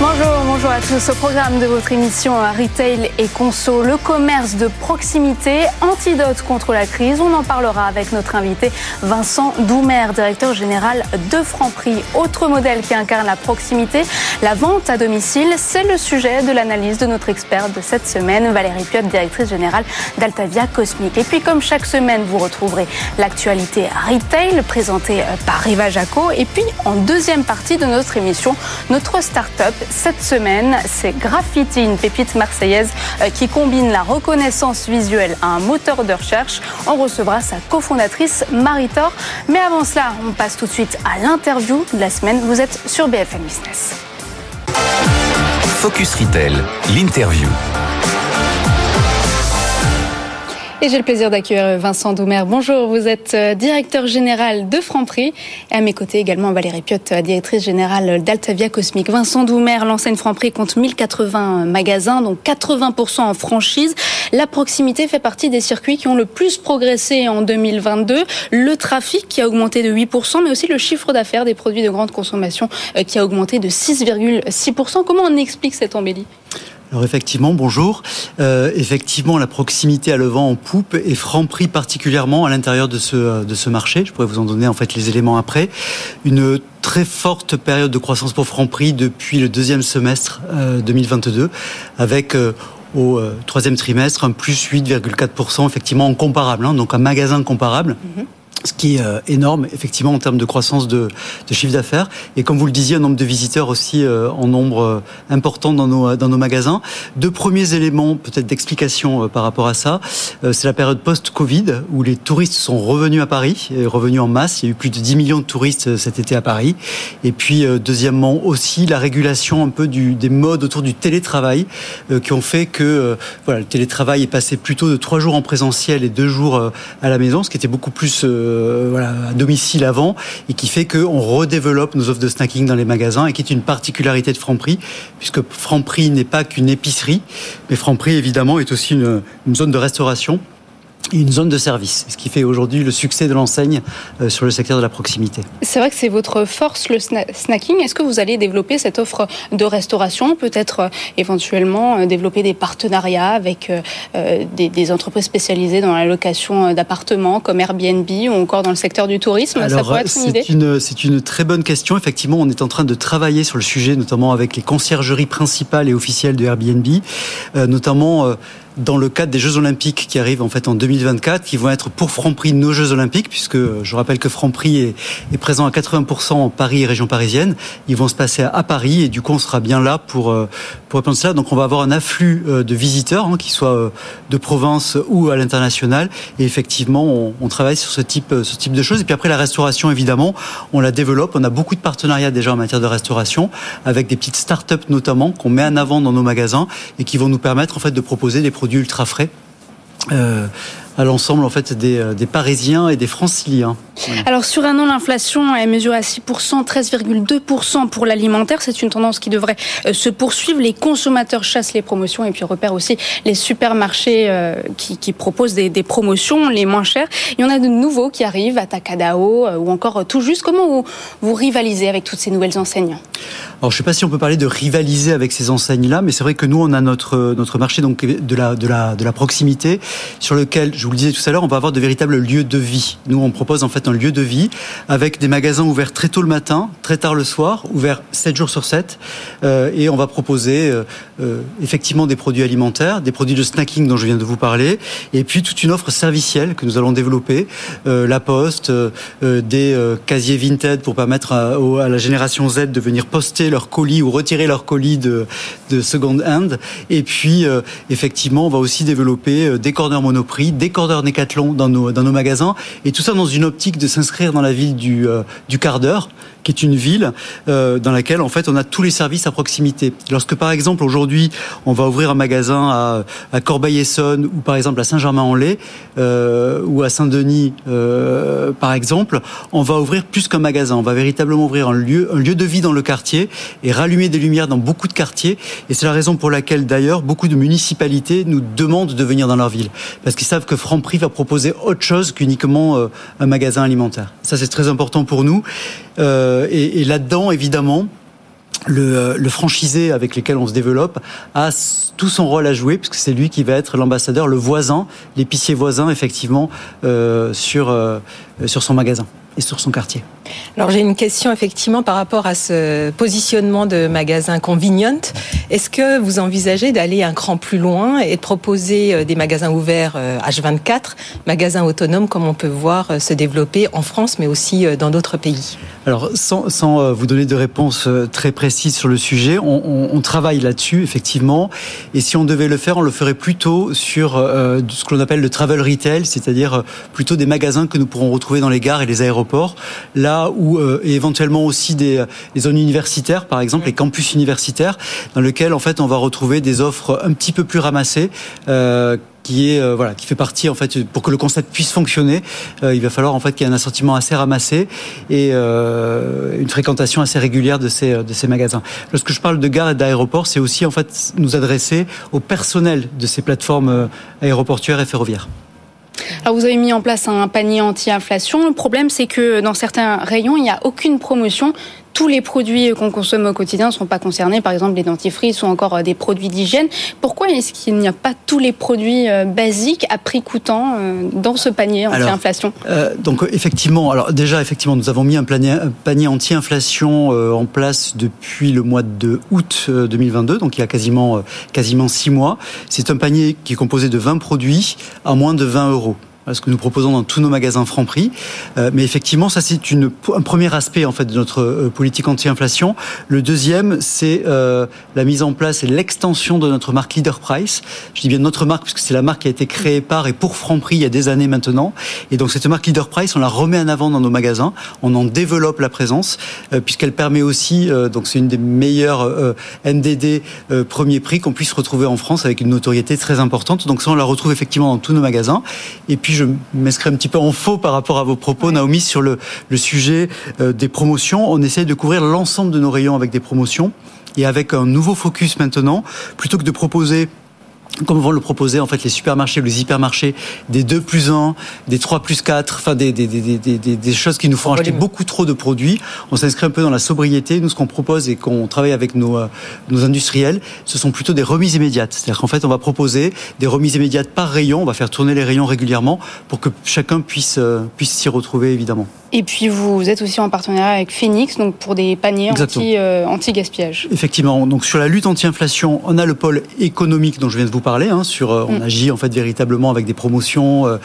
Bonjour, bonjour à tous. Au programme de votre émission Retail et Conso, le commerce de proximité, antidote contre la crise. On en parlera avec notre invité Vincent Doumer, directeur général de Franprix. Autre modèle qui incarne la proximité, la vente à domicile. C'est le sujet de l'analyse de notre experte de cette semaine, Valérie Piotte, directrice générale d'Altavia Cosmique. Et puis, comme chaque semaine, vous retrouverez l'actualité Retail présentée par Riva Jaco. Et puis, en deuxième partie de notre émission, notre start-up cette semaine, c'est Graffiti, une pépite marseillaise euh, qui combine la reconnaissance visuelle à un moteur de recherche. On recevra sa cofondatrice Maritor. Mais avant cela, on passe tout de suite à l'interview de la semaine. Vous êtes sur BFM Business. Focus Retail, l'interview. Et j'ai le plaisir d'accueillir Vincent Doumer. Bonjour, vous êtes euh, directeur général de Franprix. Et à mes côtés également Valérie Piotte, euh, directrice générale d'Altavia Cosmique. Vincent Doumer, l'enseigne Franprix compte 1080 magasins, donc 80% en franchise. La proximité fait partie des circuits qui ont le plus progressé en 2022. Le trafic qui a augmenté de 8%, mais aussi le chiffre d'affaires des produits de grande consommation euh, qui a augmenté de 6,6%. Comment on explique cette embellie? Alors effectivement, bonjour. Euh, effectivement, la proximité à le vent en poupe et Franprix particulièrement à l'intérieur de ce, de ce marché. Je pourrais vous en donner en fait les éléments après. Une très forte période de croissance pour Franprix depuis le deuxième semestre euh, 2022 avec euh, au euh, troisième trimestre un plus 8,4% effectivement en comparable, hein, donc un magasin comparable. -hmm ce qui est euh, énorme effectivement en termes de croissance de, chiffre d'affaires. Et comme vous le disiez un nombre de visiteurs aussi euh, en nombre euh, important dans nos magasins. Deux premiers éléments peut-être d'explication par rapport à ça. C'est la période post-Covid où les touristes sont revenus à Paris revenus en masse. Il y a eu plus de 10 millions de touristes cet été à Paris. Et puis deuxièmement aussi la régulation un peu des modes autour du télétravail qui ont fait que le télétravail est passé plutôt de trois jours en présentiel et deux jours à la maison ce qui était beaucoup plus euh, à domicile avant et qui fait qu'on redéveloppe nos offres de snacking dans les magasins et qui est une particularité de Franprix puisque Franprix n'est pas qu'une épicerie mais Franprix évidemment est aussi une zone de restauration et une zone de service, ce qui fait aujourd'hui le succès de l'enseigne euh, sur le secteur de la proximité. C'est vrai que c'est votre force, le snacking. Est-ce que vous allez développer cette offre de restauration, peut-être euh, éventuellement euh, développer des partenariats avec des, des, entreprises spécialisées dans la location d'appartements comme Airbnb ou encore dans le secteur du tourisme? Alors, Ça pourrait être une idée C'est une très bonne question. Effectivement, on est en train de travailler sur le sujet, notamment avec les conciergeries principales et officielles de Airbnb, euh, notamment... Euh, dans le cadre des Jeux Olympiques qui arrivent en fait en 2024, qui vont être pour Franprix nos Jeux Olympiques, puisque je rappelle que Franprix est, est présent à 80% en Paris et région parisienne. Ils vont se passer à, Paris et du coup on sera bien là pour pour répondre à cela. Donc on va avoir un afflux de visiteurs, hein, qui soient de province ou à l'international. Et effectivement, on, on, travaille sur ce type ce type de choses. Et puis après la restauration, évidemment, on la développe. On a beaucoup de partenariats déjà en matière de restauration avec des petites start-up notamment qu'on met en avant dans nos magasins et qui vont nous permettre en fait de proposer des produits ultra frais. Euh, à l'ensemble en fait des, des, Parisiens et des Franciliens. Alors sur un an, l'inflation est mesurée à 6%, 13,2% pour l'alimentaire. C'est une tendance qui devrait se poursuivre. Les consommateurs chassent les promotions et puis repèrent aussi les supermarchés euh, qui, qui, proposent des, des, promotions les moins chères. Il y en a de nouveaux qui arrivent, à Takadao euh, ou encore tout juste. Comment vous, vous rivalisez avec toutes ces nouvelles enseignes? Alors, je ne sais pas si on peut parler de rivaliser avec ces enseignes-là, mais c'est vrai que nous, on a notre, notre marché donc, de, la, de, la, de la proximité, sur lequel, je vous le disais tout à l'heure, on va avoir de véritables lieux de vie. Nous, on propose en fait un lieu de vie avec des magasins ouverts très tôt le matin, très tard le soir, ouverts 7 jours sur 7. Euh, et on va proposer euh, euh, effectivement des produits alimentaires, des produits de snacking dont je viens de vous parler, et puis toute une offre servicielle que nous allons développer, la poste, des casiers Vinted pour permettre à, la génération Z de venir poster leur colis ou retirer leur colis de, second hand. Et puis, effectivement, on va aussi développer des cordeurs Monoprix, des cordeurs Decathlon dans nos, dans nos magasins. Et tout ça dans une optique de s'inscrire dans la ville du, euh, du quart d'heure, qui est une ville euh, dans laquelle, en fait, on a tous les services à proximité. Lorsque, par exemple, aujourd'hui, on va ouvrir un magasin à, à Corbeil-Essonne ou, par exemple, à Saint-Germain-en-Laye euh, ou à Saint-Denis, euh, par exemple, on va ouvrir plus qu'un magasin. On va véritablement ouvrir un lieu, un lieu de vie dans le quartier et rallumer des lumières dans beaucoup de quartiers. Et c'est la raison pour laquelle, d'ailleurs, beaucoup de municipalités nous demandent de venir dans leur ville. Parce qu'ils savent que Franprix va proposer autre chose qu'uniquement un magasin alimentaire. Ça, c'est très important pour nous. Et, et là-dedans, évidemment, le, le, franchisé avec lequel on se développe a tout son rôle à jouer puisque c'est lui qui va être l'ambassadeur, le voisin, l'épicier voisin effectivement euh, sur euh, sur son magasin et sur son quartier. Alors j'ai une question effectivement par rapport à ce positionnement de magasin convenient. Est-ce que vous envisagez d'aller un cran plus loin et de proposer euh, des magasins ouverts H24, euh, magasins autonomes comme on peut voir euh, se développer en France mais aussi dans d'autres pays? Alors sans, sans, vous donner de réponse très précise sur le sujet, on, on, on travaille là-dessus effectivement et si on devait le faire, on le ferait plutôt sur euh, ce que l'on appelle le travel retail, c'est-à-dire plutôt des magasins que nous pourrons retrouver dans les gares et les aéroports, là où euh, et éventuellement aussi des, des, zones universitaires par exemple, les campus universitaires dans lesquels en fait on va retrouver des offres un petit peu plus ramassées. Euh, qui est euh, voilà qui fait partie en fait pour que le concept puisse fonctionner euh, il va falloir en fait qu'il y ait un assortiment assez ramassé et euh, une fréquentation assez régulière de ces de ces magasins lorsque je parle de gare et d'aéroport c'est aussi en fait nous adresser au personnel de ces plateformes aéroportuaires et ferroviaires alors vous avez mis en place un panier anti-inflation. Le problème, c'est que dans certains rayons, il n'y a aucune promotion tous les produits qu'on consomme au quotidien ne sont pas concernés, par exemple les dentifrices ou encore euh, des produits d'hygiène. Pourquoi est-ce qu'il n'y a pas tous les produits euh, basiques à prix coûtant euh, dans ce panier anti-inflation? Donc effectivement, alors déjà effectivement, nous avons mis un panier, un panier anti-inflation en place depuis le mois de août 2022, donc il y a quasiment quasiment six mois. C'est un panier qui est composé de 20 produits à moins de 20 euros ce que nous proposons dans tous nos magasins Franprix. Euh, mais effectivement, ça c'est un premier aspect en fait de notre euh, politique anti-inflation. Le deuxième, c'est euh, la mise en place et l'extension de notre marque Leader Price. Je dis bien notre marque puisque c'est la marque qui a été créée par et pour Franprix il y a des années maintenant. Et donc cette marque Leader Price, on la remet en avant dans nos magasins. On en développe la présence puisqu'elle permet aussi, donc c'est une des meilleures NDD premier prix qu'on puisse retrouver en France avec une notoriété très importante. Donc ça, on la retrouve effectivement dans tous nos magasins. Et puis je m'inscris un petit peu en faux par rapport à vos propos, Naomi, sur le, sujet euh, des promotions. On essaye de couvrir l'ensemble de nos rayons avec des promotions et avec un nouveau focus maintenant, plutôt que de proposer comme vont le proposer en fait les supermarchés ou les hypermarchés, des 2 plus 1, des 3 plus 4, enfin des, des, des, des, des choses qui nous font acheter beaucoup trop de produits. On s'inscrit un peu dans la sobriété. Nous, ce qu'on propose et qu'on travaille avec nos, euh, nos industriels, ce sont plutôt des remises immédiates. C'est-à-dire qu'en fait, on va proposer des remises immédiates par rayon. On va faire tourner les rayons régulièrement pour que chacun puisse, euh, puisse s'y retrouver, évidemment. Et puis vous êtes aussi en partenariat avec Phoenix, donc pour des paniers euh, anti-gaspillage. Effectivement. Donc sur la lutte anti-inflation, on a le pôle économique dont je viens de vous parler. Hein, sur, euh, on mm. agit en fait véritablement avec des promotions, euh,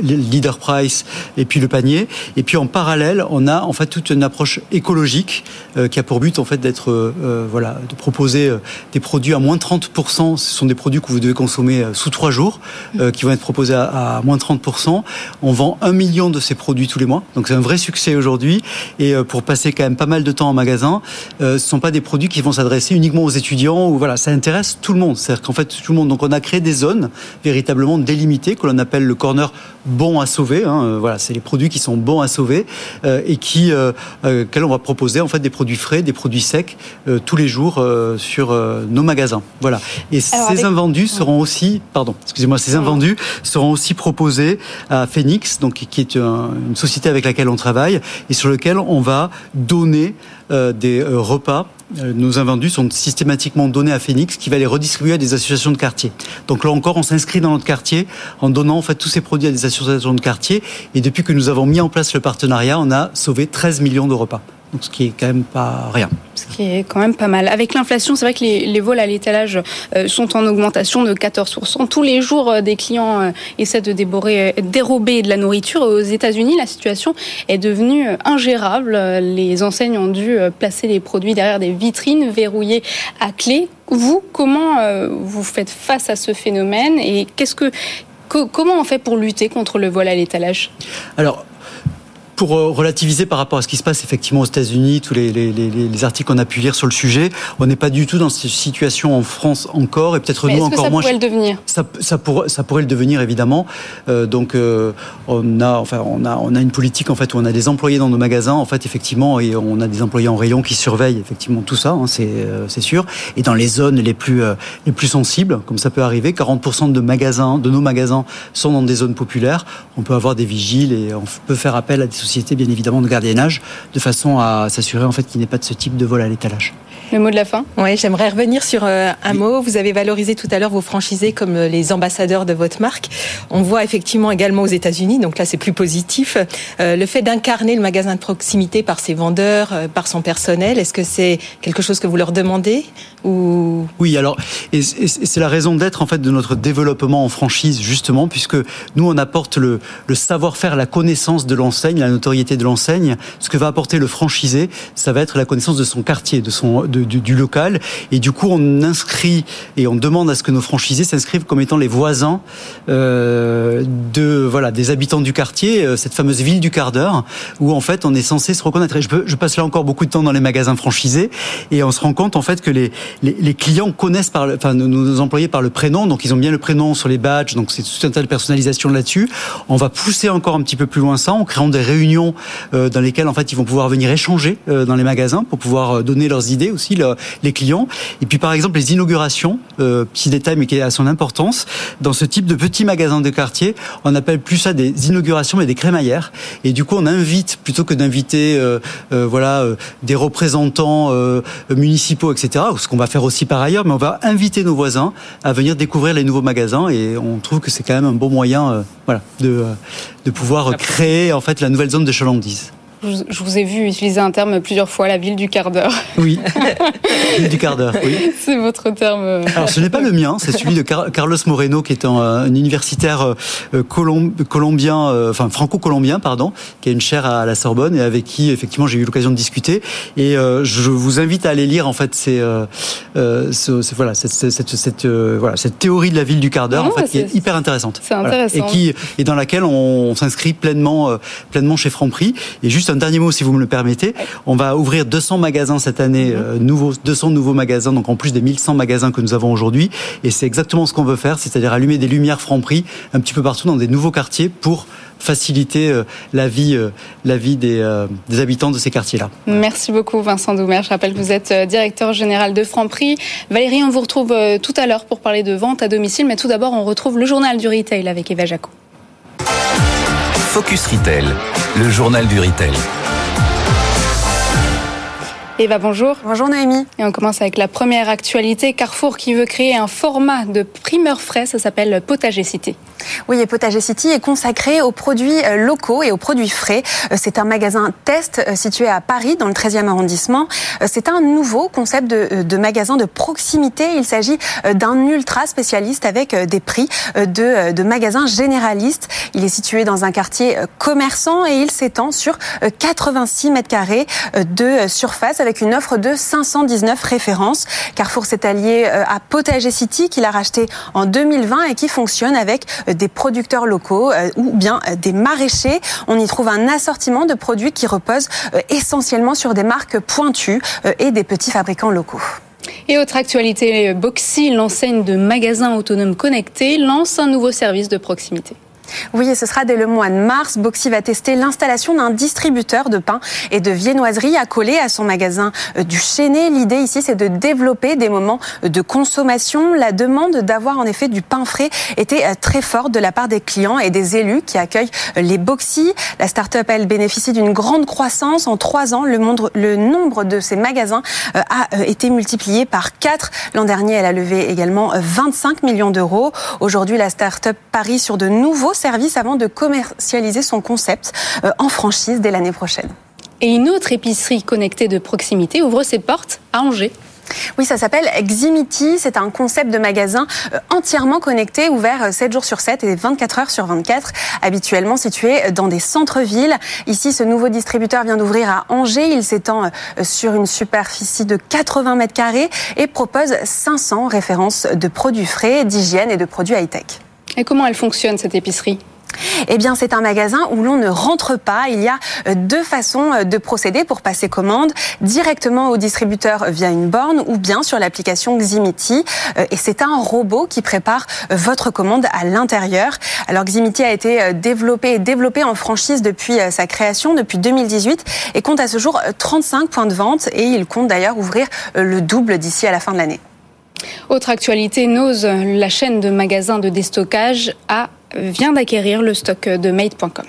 leader price et puis le panier. Et puis en parallèle, on a en fait toute une approche écologique qui a pour but en fait d'être voilà de proposer des produits à moins 30% Ce sont des produits que vous devez consommer sous trois jours, mm. qui vont être proposés à, à moins 30% On vend un million de ces produits tous les mois. Donc c'est un vrai succès aujourd'hui. Et euh, pour passer quand même pas mal de temps en magasin, euh, ce sont pas des produits qui vont s'adresser uniquement aux étudiants ou voilà, ça intéresse tout le monde. C'est-à-dire qu'en fait tout le monde. Donc on a créé des zones véritablement délimitées que l'on appelle le corner bon à sauver. Hein. Euh, voilà, c'est les produits qui sont bons à sauver et qui, euh, on va proposer en fait des produits frais, des produits secs tous les jours sur nos magasins. Voilà. Et ces invendus seront aussi, pardon, excusez-moi, ces invendus seront aussi proposés à Phoenix, donc qui est une société avec laquelle on travail et sur lequel on va donner euh, des euh, repas euh, nos invendus sont systématiquement donnés à Phoenix qui va les redistribuer à des associations de quartier. Donc là encore, on s'inscrit dans notre quartier en donnant en fait tous ces produits à des associations de quartier. Et depuis que nous avons mis en place le partenariat, on a sauvé 13 millions de repas. Donc, ce qui est quand même pas rien. Ce qui est quand même pas mal. Avec l'inflation, c'est vrai que les, les, vols à l'étalage euh, sont en augmentation de 14%. Tous les jours, euh, des clients euh, essaient de déborer, dérober de la nourriture. Aux États-Unis, la situation est devenue ingérable. Les enseignes ont dû placer les produits derrière des vitrines verrouillées à clé. Vous, comment vous faites face à ce phénomène et qu'est-ce que, comment on fait pour lutter contre le vol à l'étalage? Alors, pour relativiser par rapport à ce qui se passe effectivement aux États-Unis, tous les, les, les, les articles qu'on a pu lire sur le sujet, on n'est pas du tout dans cette situation en France encore, et peut-être nous encore ça moins. Pourrait le devenir? Ça, ça, pour, ça pourrait le devenir évidemment. Euh, donc euh, on a, enfin, on a, on a une politique en fait où on a des employés dans nos magasins, en fait effectivement, et on a des employés en rayon qui surveillent effectivement tout ça, hein, c'est euh, sûr. Et dans les zones les plus euh, les plus sensibles, comme ça peut arriver, 40% de magasins, de nos magasins sont dans des zones populaires. On peut avoir des vigiles et on peut faire appel à des sociétés bien évidemment de gardiennage de façon à s'assurer en fait qu'il n'y ait pas de ce type de vol à l'étalage. Le mot de la fin? Oui, j'aimerais revenir sur euh, un oui. mot. Vous avez valorisé tout à l'heure vos franchisés comme euh, les ambassadeurs de votre marque. On voit effectivement également aux États-Unis, donc là c'est plus positif, euh, le fait d'incarner le magasin de proximité par ses vendeurs, euh, par son personnel. Est-ce que c'est quelque chose que vous leur demandez ou? Oui, alors et c'est la raison d'être en fait de notre développement en franchise justement, puisque nous on apporte le, le savoir-faire, la connaissance de l'enseigne, la notoriété de l'enseigne. Ce que va apporter le franchisé, ça va être la connaissance de son quartier, de son du, local. Et du coup, on inscrit et on demande à ce que nos franchisés s'inscrivent comme étant les voisins euh, de voilà des habitants du quartier, euh, cette fameuse ville du quart d'heure, où en fait on est censé se reconnaître. Je, passe là encore beaucoup de temps dans les magasins franchisés et on se rend compte en fait que les, les, clients connaissent par, enfin nos, employés par le prénom, donc ils ont bien le prénom sur les badges, donc c'est tout un tas de personnalisation là-dessus. On va pousser encore un petit peu plus loin ça en créant des réunions euh, dans lesquelles en fait ils vont pouvoir venir échanger euh, dans les magasins pour pouvoir donner leurs idées aussi le, les clients. Et puis par exemple les inaugurations, euh, petit détail mais qui a son importance, dans ce type de petits magasins de quartier, on appelle plus ça des inaugurations mais des crémaillères. Et du coup on invite plutôt que d'inviter euh, euh, voilà des représentants municipaux etc. Ce qu'on va faire aussi par ailleurs, mais on va inviter nos voisins à venir découvrir les nouveaux magasins et on trouve que c'est quand même un bon moyen voilà de de pouvoir créer en fait la nouvelle zone de chalandise. Je vous ai vu utiliser un terme plusieurs fois, la ville du quart d'heure. Oui, ville du quart d'heure, oui. C'est votre terme. Alors ce n'est pas le mien, c'est celui de Car Carlos Moreno, qui est un, un universitaire euh, colom colombien, euh, enfin franco-colombien, pardon, qui a une chaire à la Sorbonne et avec qui effectivement j'ai eu l'occasion de discuter. Et euh, je vous invite à aller lire en fait ces, ce, voilà, cette, cette, cette voilà, cette théorie de la ville du quart d'heure, en fait, qui est hyper intéressante. C'est intéressant. Voilà. Et qui et dans laquelle on, on s'inscrit pleinement, pleinement chez Franprix. Et juste un dernier mot, si vous me le permettez. On va ouvrir 200 magasins cette année, euh, nouveaux, 200 nouveaux magasins, donc en plus des 1100 magasins que nous avons aujourd'hui. Et c'est exactement ce qu'on veut faire, c'est-à-dire allumer des lumières Franprix un petit peu partout dans des nouveaux quartiers pour faciliter euh, la vie, euh, la vie des, euh, des habitants de ces quartiers-là. Merci beaucoup Vincent Doumer. Je rappelle que vous êtes directeur général de Franprix. Valérie, on vous retrouve tout à l'heure pour parler de vente à domicile, mais tout d'abord on retrouve le journal du retail avec Eva Jaco. Focus Retail, le journal du retail. Eva, bonjour. Bonjour Noémie. Et on commence avec la première actualité. Carrefour qui veut créer un format de primeur frais, ça s'appelle Potager City. Oui, et Potager City est consacré aux produits locaux et aux produits frais. C'est un magasin test situé à Paris, dans le 13e arrondissement. C'est un nouveau concept de, magasin de proximité. Il s'agit d'un ultra spécialiste avec des prix de, de magasins généralistes. Il est situé dans un quartier commerçant et il s'étend sur 86 mètres carrés de surface avec une offre de 519 références. Carrefour s'est allié à Potager City qu'il a racheté en 2020 et qui fonctionne avec des producteurs locaux ou bien des maraîchers. On y trouve un assortiment de produits qui repose essentiellement sur des marques pointues et des petits fabricants locaux. Et autre actualité, Boxy, l'enseigne de magasins autonomes connectés, lance un nouveau service de proximité. Oui, et ce sera dès le mois de mars. Boxy va tester l'installation d'un distributeur de pain et de viennoiserie accolé à son magasin du Chénet. L'idée ici, c'est de développer des moments de consommation. La demande d'avoir en effet du pain frais était très forte de la part des clients et des élus qui accueillent les Boxy. La start-up, elle, bénéficie d'une grande croissance. En trois ans, le, le nombre de ces magasins a été multiplié par quatre. L'an dernier, elle a levé également 25 millions d'euros. Aujourd'hui, la start-up parie sur de nouveaux service avant de commercialiser son concept en franchise dès l'année prochaine. Et une autre épicerie connectée de proximité ouvre ses portes à Angers. Oui, ça s'appelle Ximity. C'est un concept de magasin entièrement connecté, ouvert 7 jours sur 7 et 24 heures sur 24, habituellement situé dans des centres-villes. Ici, ce nouveau distributeur vient d'ouvrir à Angers. Il s'étend sur une superficie de 80 mètres carrés et propose 500 références de produits frais, d'hygiène et de produits high-tech. Et comment elle fonctionne cette épicerie? Eh bien, c'est un magasin où l'on ne rentre pas. Il y a euh, deux façons euh, de procéder pour passer commande directement au distributeur via une borne ou bien sur l'application Ximiti. Euh, et c'est un robot qui prépare votre commande à l'intérieur. Alors Ximiti a été développé et développé en franchise depuis sa création, depuis 2018, et compte à ce jour 35 points de vente. Et il compte d'ailleurs ouvrir le double d'ici à la fin de l'année. Autre actualité, Nose, la chaîne de magasins de déstockage, a, vient d'acquérir le stock de Made.com.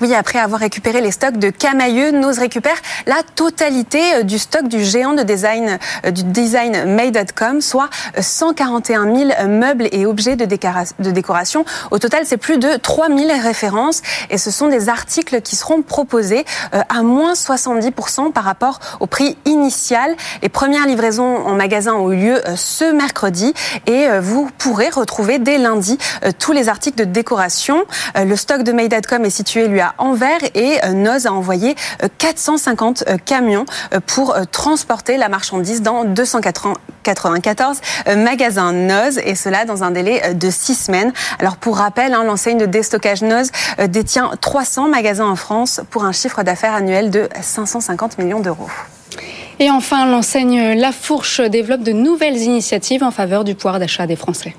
Oui, après avoir récupéré les stocks de Camailleux, Nose récupère la totalité euh, du stock du géant de design, euh, du design May.com, soit 141 euh, 000 meubles et objets de, décoration. Au total, c'est plus de 3 000 références et ce sont des articles qui seront proposés à moins 70% par rapport au prix initial. Les premières livraisons en magasin ont eu lieu ce mercredi et vous pourrez retrouver dès lundi tous les articles de décoration. Le stock de May.com est situé lui à Anvers et euh, Noz a envoyé 450 euh, euh, camions pour transporter la marchandise dans 294 magasins Noz et cela dans un délai de six semaines. Alors pour rappel, hein, l'enseigne de déstockage Noz détient 300 magasins en France pour un chiffre d'affaires annuel de 550 millions d'euros. Et enfin, l'enseigne La Fourche développe de nouvelles initiatives en faveur du pouvoir d'achat des Français.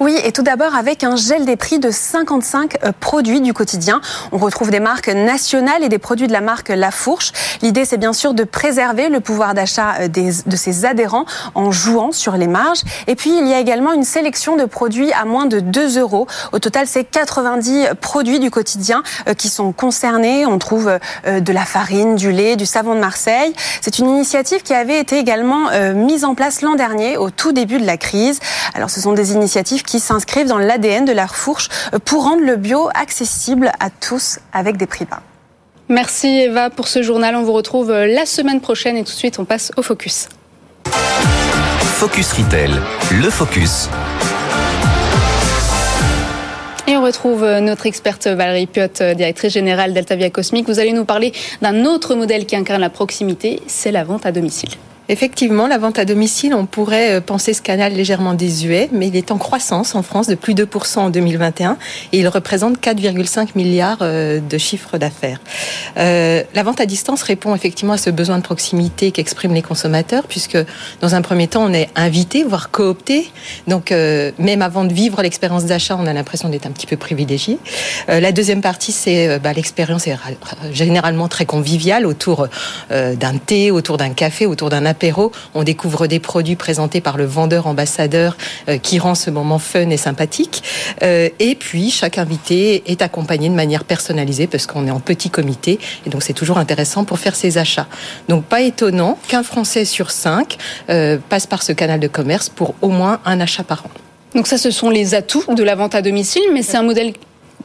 Oui, et tout d'abord avec un gel des prix de 55 euh, produits du quotidien. On retrouve des marques nationales et des produits de la marque La Fourche. L'idée, c'est bien sûr de préserver le pouvoir d'achat euh, de ses adhérents en jouant sur les marges. Et puis, il y a également une sélection de produits à moins de 2 euros. Au total, c'est 90 produits du quotidien euh, qui sont concernés. On trouve de la farine, du lait, du savon de Marseille. C'est une initiative qui avait été également mise en place l'an dernier, au tout début de la crise. Alors, ce sont des initiatives qui s'inscrivent dans l'ADN de la fourche pour rendre le bio accessible à tous avec des prix bas. Merci Eva pour ce journal. On vous retrouve la semaine prochaine et tout de suite on passe au focus. Focus Retail, le focus. Et on retrouve notre experte Valérie Piot, directrice générale d'Altavia Cosmic. Vous allez nous parler d'un autre modèle qui incarne la proximité, c'est la vente à domicile. Effectivement, la vente à domicile, on pourrait euh, penser ce canal légèrement désuet, mais il est en croissance en France de plus de 2% en 2021 et il représente 4,5 milliards euh, de chiffre d'affaires. Euh, la vente à distance répond effectivement à ce besoin de proximité qu'expriment les consommateurs, puisque dans un premier temps, on est invité, voire coopté. Donc, même avant de vivre l'expérience d'achat, on a l'impression d'être un petit peu privilégié. la deuxième partie, c'est bah, l'expérience est généralement très conviviale autour d'un thé, autour d'un café, autour d'un apéro, on découvre des produits présentés par le vendeur ambassadeur euh, qui rend ce moment fun et sympathique. Euh, et puis, chaque invité est accompagné de manière personnalisée parce qu'on est en petit comité et donc c'est toujours intéressant pour faire ses achats. Donc, pas étonnant qu'un Français sur cinq euh, passe par ce canal de commerce pour au moins un achat par an. Donc ça, ce sont les atouts de la vente à domicile, mais c'est un modèle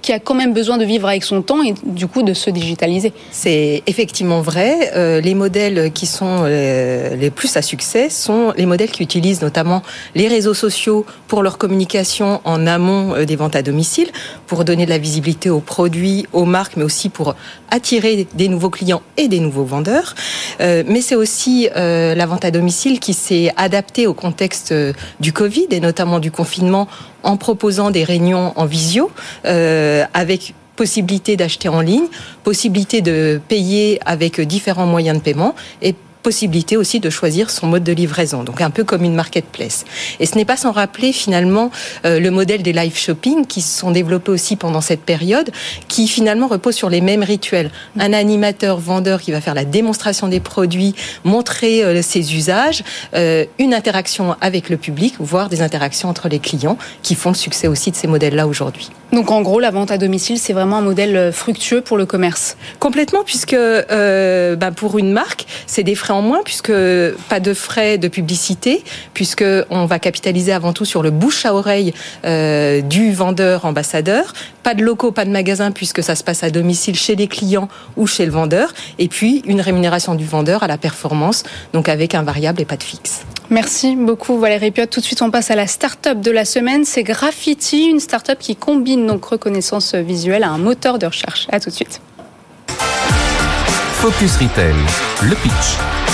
qui a quand même besoin de vivre avec son temps et du coup de se digitaliser. C'est effectivement vrai. Euh, les modèles qui sont euh, les plus à succès sont les modèles qui utilisent notamment les réseaux sociaux pour leur communication en amont euh, des ventes à domicile, pour donner de la visibilité aux produits, aux marques, mais aussi pour attirer des nouveaux clients et des nouveaux vendeurs. mais c'est aussi la vente à domicile qui s'est adaptée au contexte du Covid et notamment du confinement en proposant des réunions en visio euh, avec possibilité d'acheter en ligne, possibilité de payer avec différents moyens de paiement et possibilité aussi de choisir son mode de livraison, donc un peu comme une marketplace. Et ce n'est pas sans rappeler finalement euh, le modèle des live shopping qui se sont développés aussi pendant cette période, qui finalement repose sur les mêmes rituels. Un animateur vendeur qui va faire la démonstration des produits, montrer euh, ses usages, euh, une interaction avec le public, voire des interactions entre les clients, qui font le succès aussi de ces modèles-là aujourd'hui. Donc en gros, la vente à domicile, c'est vraiment un modèle fructueux pour le commerce? Complètement, puisque bah, pour une marque, c'est des frais en moins, puisque pas de frais de publicité, puisque on va capitaliser avant tout sur le bouche à oreille euh, du vendeur ambassadeur. Pas de locaux, pas de magasins, puisque ça se passe à domicile chez les clients ou chez le vendeur. Et puis une rémunération du vendeur à la performance, donc avec un variable et pas de fixe. Merci beaucoup Valérie Piot. Tout de suite, on passe à la start-up de la semaine. C'est Graffiti, une start-up qui combine donc reconnaissance visuelle à un moteur de recherche. À tout de suite. Focus Retail, le pitch.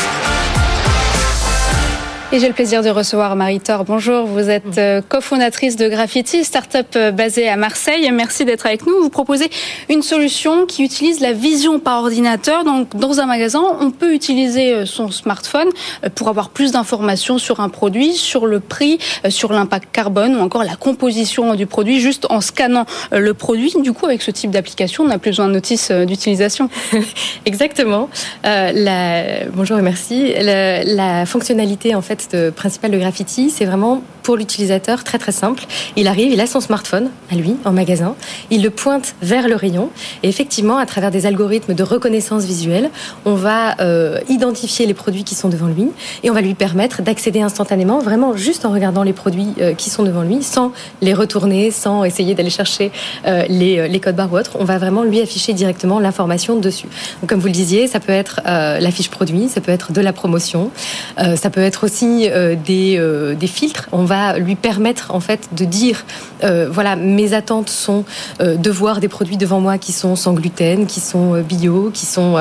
Et j'ai le plaisir de recevoir Marie Thor. Bonjour, vous êtes euh, cofondatrice de Graffiti, start-up euh, basée à Marseille. Merci d'être avec nous. Vous proposez une solution qui utilise la vision par ordinateur. Donc, dans un magasin, on peut utiliser euh, son smartphone pour avoir plus d'informations sur un produit, sur le prix, sur l'impact carbone ou encore la composition du produit, juste en scannant le produit. Du coup, avec ce type d'application, on n'a plus besoin de notice d'utilisation. Exactement. Euh, la... Bonjour et merci. La, la fonctionnalité en fait principal de Graffiti, c'est vraiment pour l'utilisateur très très simple. Il arrive, il a son smartphone à lui en magasin, il le pointe vers le rayon et effectivement, à travers des algorithmes de reconnaissance visuelle, on va euh, identifier les produits qui sont devant lui et on va lui permettre d'accéder instantanément, vraiment juste en regardant les produits euh, qui sont devant lui, sans les retourner, sans essayer d'aller chercher euh, les, codes barres ou autres. On va vraiment lui afficher directement l'information dessus. Comme vous le disiez, ça peut être la fiche produit, ça peut être de la promotion, ça peut être aussi euh, des, euh, des, filtres. On va lui permettre en fait de dire euh, voilà mes attentes sont de voir des produits devant moi qui sont sans gluten, qui sont bio, qui sont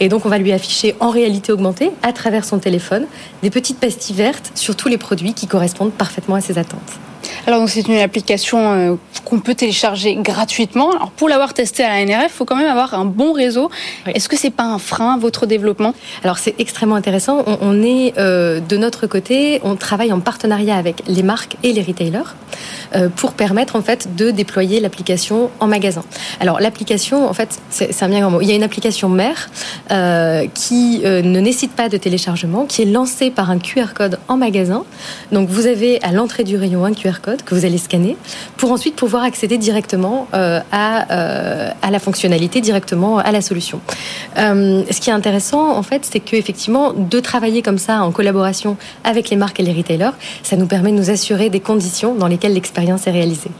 et donc on va lui afficher en réalité augmentée à travers son téléphone des petites pastilles vertes sur tous les produits qui correspondent parfaitement à ses attentes. Alors c'est une application euh, qu'on peut télécharger gratuitement. Alors pour l'avoir testé à la NRF, il faut quand même avoir un bon réseau. Est-ce que c'est pas un frein à votre développement? Alors c'est extrêmement intéressant. On, est euh, de notre côté, on travaille en partenariat avec les marques et les retailers pour permettre en fait de déployer l'application en magasin. Alors l'application, en fait, c'est un bien grand mot. Il y a une application mère qui ne nécessite pas de téléchargement, qui est lancée par un QR code en magasin. Donc vous avez à l'entrée du rayon un QR code que vous allez scanner pour ensuite pouvoir accéder directement euh, à, euh, à la fonctionnalité, directement à la solution. Euh, ce qui est intéressant, en fait, c'est qu'effectivement, de travailler comme ça en collaboration avec les marques et les retailers, ça nous permet de nous assurer des conditions dans lesquelles l'expérience est réalisée.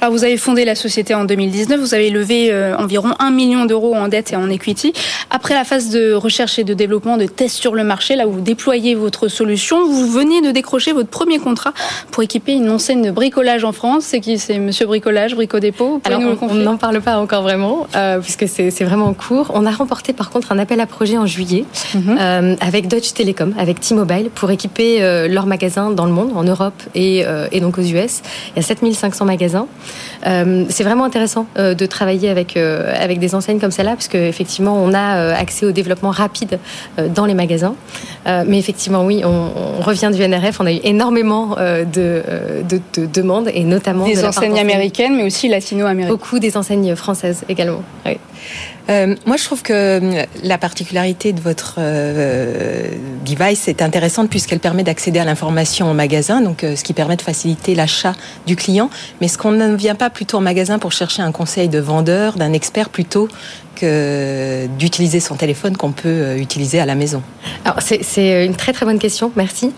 Alors vous avez fondé la société en 2019, vous avez levé euh, environ 1 million d'euros en dette et en equity. Après la phase de recherche et de développement, de tests sur le marché, là où vous déployez votre solution, vous venez de décrocher votre premier contrat pour équiper une enseigne de bricolage en France. C'est qui? C'est Monsieur Bricolage, Brico Dépôt? Alors on n'en parle pas encore vraiment, euh, puisque c'est vraiment en cours. On a remporté par contre un appel à projet en juillet mhm. euh, avec Deutsche Telekom, avec T-Mobile, pour équiper leurs magasins dans le monde, en Europe et, et donc aux US. Il y a 7500 magasins. Euh, c'est vraiment intéressant euh, de travailler avec, euh, avec des enseignes comme celle-là, parce qu'effectivement, on a accès au développement rapide dans les magasins. mais effectivement, oui, on, revient du NRF, on a eu énormément de, de, demandes, et notamment des enseignes américaines, mais aussi latino-américaines. Beaucoup des enseignes françaises également. Oui. Euh, moi, je trouve que euh, la particularité de votre euh, device est intéressante puisqu'elle permet d'accéder à l'information en magasin, donc ce qui permet de faciliter l'achat du client. Mais est-ce qu'on ne vient pas plutôt en magasin pour chercher un conseil de vendeur, d'un expert, plutôt que d'utiliser son téléphone qu'on peut utiliser à la maison Alors c'est une très très bonne question, merci.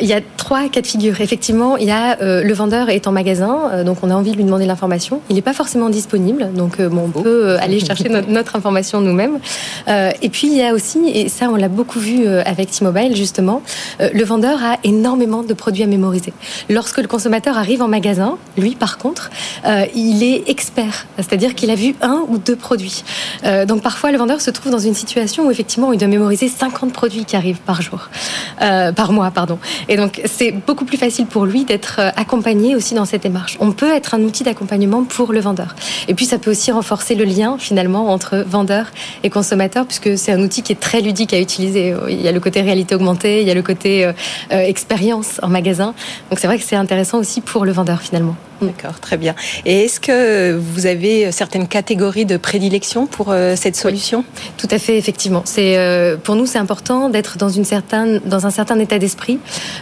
il y a trois cas de figure. Effectivement, il y a le vendeur est en magasin, donc on a envie de lui demander l'information. Il n'est pas forcément disponible, donc bon, on peut aller chercher notre information nous-mêmes. Euh, et puis il y a aussi, et ça on l'a beaucoup vu euh, avec T-Mobile justement, euh, le vendeur a énormément de produits à mémoriser. Lorsque le consommateur arrive en magasin, lui par contre, il est expert, c'est-à-dire qu'il a vu un ou deux produits. donc parfois le vendeur se trouve dans une situation où effectivement il doit mémoriser 50 produits qui arrivent par jour, par mois, pardon. Et donc c'est beaucoup plus facile pour lui d'être accompagné aussi dans cette démarche. On peut être un outil d'accompagnement pour le vendeur. Et puis ça peut aussi renforcer le lien finalement entre vendeurs et consommateurs, puisque c'est un outil qui est très ludique à utiliser. Il y a le côté réalité augmentée, il y a le côté euh, euh, expérience en magasin. Donc c'est vrai que c'est intéressant aussi pour le vendeur finalement. D'accord, très bien. Et est-ce que vous avez certaines catégories de prédilection pour euh, cette solution? Tout à fait, effectivement. C'est pour nous c'est important d'être dans une certaine dans un certain état d'esprit.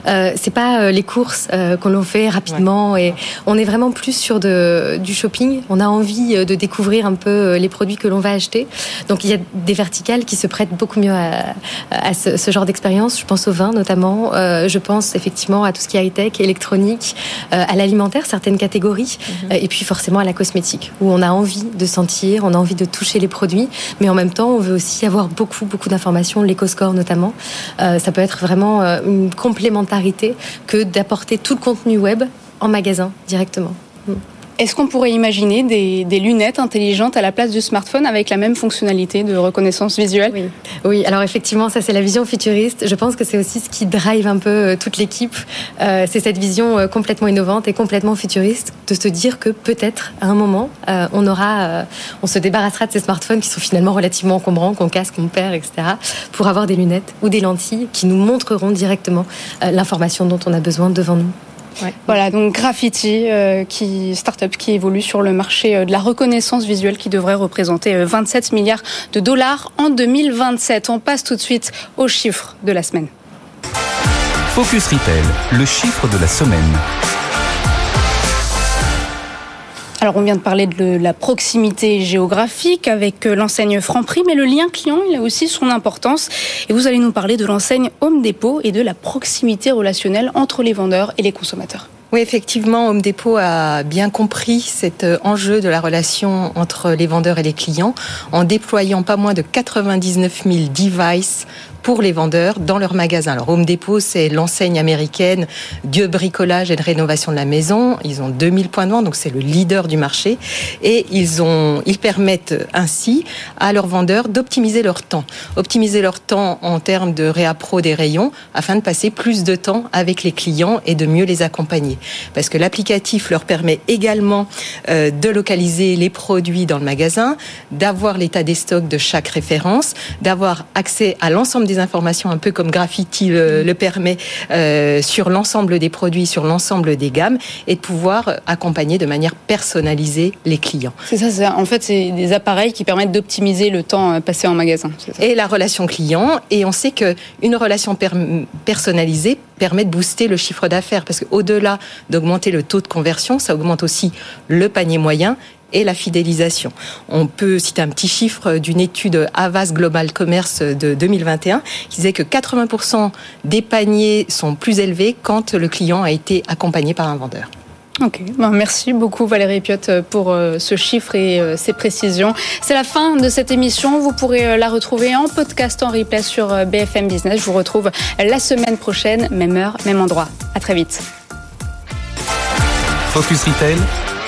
Euh, c'est pas les courses qu'on l'on fait rapidement et on est vraiment plus sur de, du shopping. On a envie de découvrir un peu les produits que l'on va acheter. Donc il y a des verticales qui se prêtent beaucoup mieux à, ce, genre d'expérience. Je pense au vin notamment. Euh, je pense effectivement à tout ce qui est high-tech, électronique, euh, à l'alimentaire, certaines catégories, mhm. euh, et puis forcément à la cosmétique, où on a envie de sentir, on a envie de toucher les produits, mais en même temps on veut aussi avoir beaucoup beaucoup d'informations, l'éco-score notamment. ça peut être vraiment une complémentarité que d'apporter tout le contenu web en magasin directement. Mm. Est-ce qu'on pourrait imaginer des, lunettes intelligentes à la place du smartphone avec la même fonctionnalité de reconnaissance visuelle oui. oui, alors effectivement, ça c'est la vision futuriste. Je pense que c'est aussi ce qui drive un peu euh, toute l'équipe. Euh, c'est cette vision euh, complètement innovante et complètement futuriste de se dire que peut-être à un moment, on aura, on se débarrassera de ces smartphones qui sont finalement relativement encombrants, qu'on casse, qu'on perd, etc., pour avoir des lunettes ou des lentilles qui nous montreront directement l'information dont on a besoin devant nous. Voilà, donc Graffiti, euh, qui startup qui évolue sur le marché euh, de la reconnaissance visuelle, qui devrait représenter 27 euh, milliards de dollars en 2027. On passe tout de suite aux chiffres de la semaine. Focus Retail, le chiffre de la semaine. Alors on vient de parler de la proximité géographique avec euh, l'enseigne Franprix, mais le lien client, il a aussi son importance. Et vous allez nous parler de l'enseigne Home Depot et de la proximité relationnelle entre les vendeurs et les consommateurs. Oui, effectivement, Home Depot a bien compris cet euh, enjeu de la relation entre les vendeurs et les clients en déployant pas moins de 99 000 devices pour les vendeurs dans leur magasin. Alors Home Depot, c'est l'enseigne américaine Dieu bricolage et de rénovation de la maison. Ils ont 2000 points de vente, donc c'est le leader du marché. Et ils, ont, ils permettent ainsi à leurs vendeurs d'optimiser leur temps. Optimiser leur temps en termes de réappro des rayons afin de passer plus de temps avec les clients et de mieux les accompagner. Parce que l'applicatif leur permet également euh, de localiser les produits dans le magasin, d'avoir l'état des stocks de chaque référence, d'avoir accès à l'ensemble des informations, un peu comme Graffiti le, permet, euh, sur l'ensemble des produits, sur l'ensemble des gammes, et de pouvoir accompagner de manière personnalisée les clients. C'est ça, en fait, c'est des appareils qui permettent d'optimiser le temps euh, passé en magasin. Et la relation client, et on sait qu'une relation personnalisée permet de booster le chiffre d'affaires, parce qu'au-delà d'augmenter le taux de conversion, ça augmente aussi le panier moyen et la fidélisation. On peut citer un petit chiffre d'une étude Avas Global Commerce de 2021 qui disait que 80% des paniers sont plus élevés quand le client a été accompagné par un vendeur. Ok, merci beaucoup Valérie Piotte pour euh, ce chiffre et euh, ces précisions. C'est la fin de cette émission. Vous pourrez euh, la retrouver en podcast en replay sur BFM Business. Je vous retrouve la semaine prochaine, même heure, même endroit. À très vite. Focus Retail